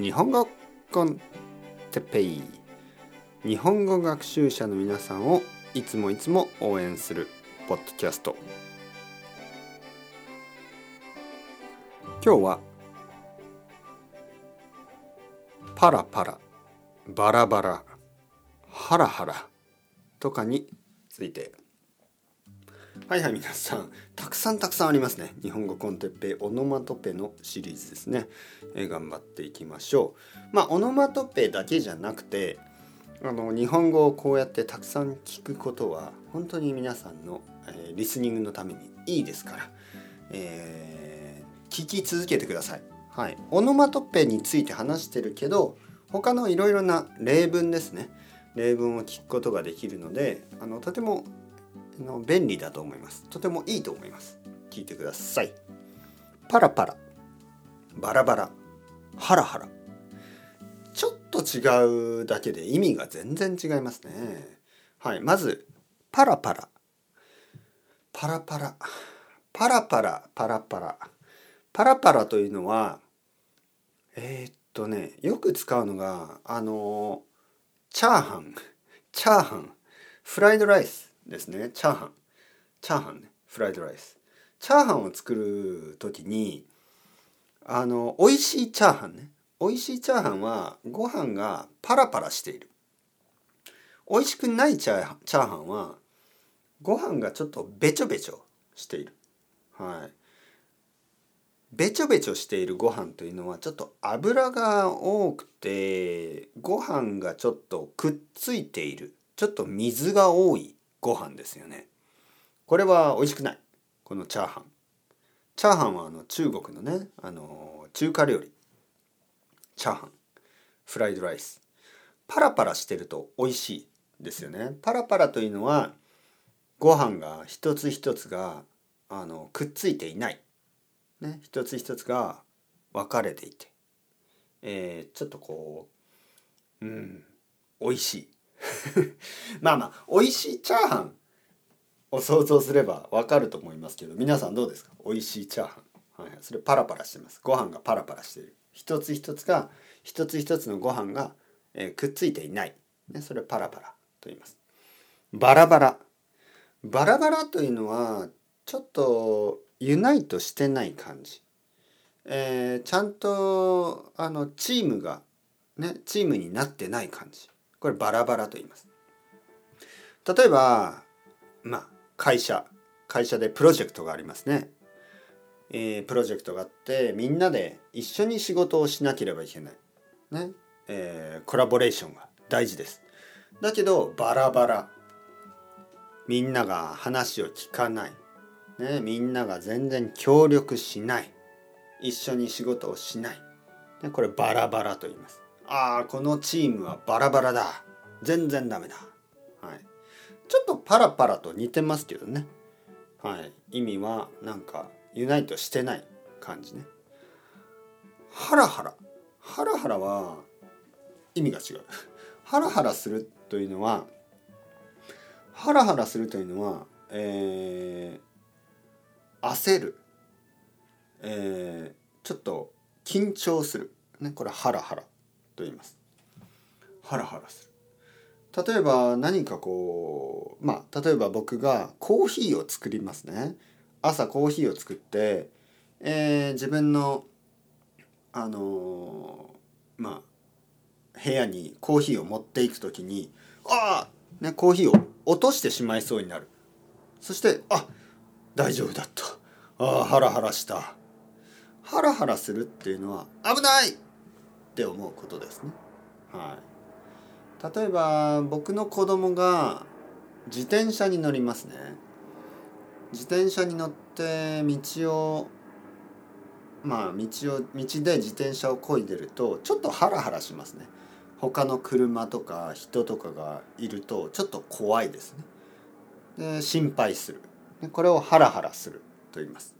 日本語コンテッペイ日本語学習者の皆さんをいつもいつも応援するポッドキャスト。今日はパラパラバラバラハラハラとかについてはいはい皆さん。たくさんたくさんありますね。日本語コンテッペイオノマトペのシリーズですね、え、頑張っていきましょう。まあオノマトペだけじゃなくてあの日本語をこうやってたくさん聞くことは本当に皆さんの、えー、リスニングのためにいいですから、えー、聞き続けてください。はい。オノマトペについて話してるけど他のいろいろな例文ですね。例文を聞くことができるのであのとてもの便利だと思います。とてもいいと思います。聞いてください。パラパラ。バラバラ。ハラハラ。ちょっと違うだけで意味が全然違いますね。はい。まずパラパラ。パラパラ。パラパラ。パラパラ。パラパラというのはえー、っとねよく使うのがあのチャーハン。チャーハン。フライドライス。ですね。チャーハン。チャーハンね。フライドライス。チャーハンを作る時にあの美味しいチャーハンね。美味しいチャーハンはご飯がパラパラしている。美味しくないチャーハンはご飯がちょっとべちょべちょしている。はい。べちょべちょしているご飯というのはちょっと油が多くてご飯がちょっとくっついている。ちょっと水が多い。ご飯ですよね。これは美味しくない。このチャーハン。チャーハンはあの中国のねあの中華料理。チャーハン。フライドライス。パラパラしてると美味しいですよね。パラパラというのはご飯が一つ一つがあのくっついていない、ね、一つ一つが分かれていて、えー、ちょっとこううん美味しい。まあまあ美味しいチャーハンを想像すればわかると思いますけど皆さんどうですか？美味しいチャーハン、はい、それパラパラしてます。ご飯がパラパラしてる。一つ一つが一つ一つのご飯が、えー、くっついていない、ね、それパラパラと言います。バラバラ。バラバラというのはちょっとユナイトしてない感じ、えー、ちゃんとあのチームがねチームになってない感じ。これバラバラと言います。例えばまあ会社会社でプロジェクトがありますね、えー、プロジェクトがあってみんなで一緒に仕事をしなければいけない。ね。えー、コラボレーションが大事です。だけどバラバラ。みんなが話を聞かない、ね、みんなが全然協力しない。一緒に仕事をしない、ね、これバラバラと言います。ああこのチームはバラバラだ。全然ダメだ。はい。ちょっとパラパラと似てますけどね。はい。意味はなんかユナイトしてない感じね。ハラハラ。ハラハラは意味が違う。ハラハラするというのはハラハラするというのは、えー、焦る、えー、ちょっと緊張する、ね、これハラハラ。と言います。ハラハラする。例えば何かこうまあ例えば僕がコーヒーを作りますね。朝コーヒーを作って、えー、自分のあのー、まあ部屋にコーヒーを持っていく時にああ、ね、コーヒーを落としてしまいそうになる。そしてあ大丈夫だった。ああハラハラした。ハラハラするっていうのは危ない。って思うことですね。はい、例えば僕の子供が自転車に乗りますね。自転車に乗って道をまあ道を道で自転車を漕いでるとちょっとハラハラしますね。他の車とか人とかがいるとちょっと怖いですね。で心配する。これをハラハラすると言います。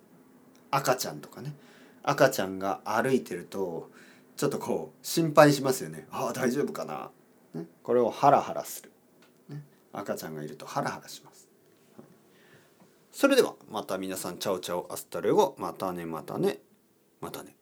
赤ちゃんとかね赤ちゃんが歩いてるとちょっとこう心配しますよね。ああ大丈夫かな、ね、これをハラハラする、ね、赤ちゃんがいるとハラハラします、それではまた皆さんチャオチャオアスタルゴまたねまたねまたね。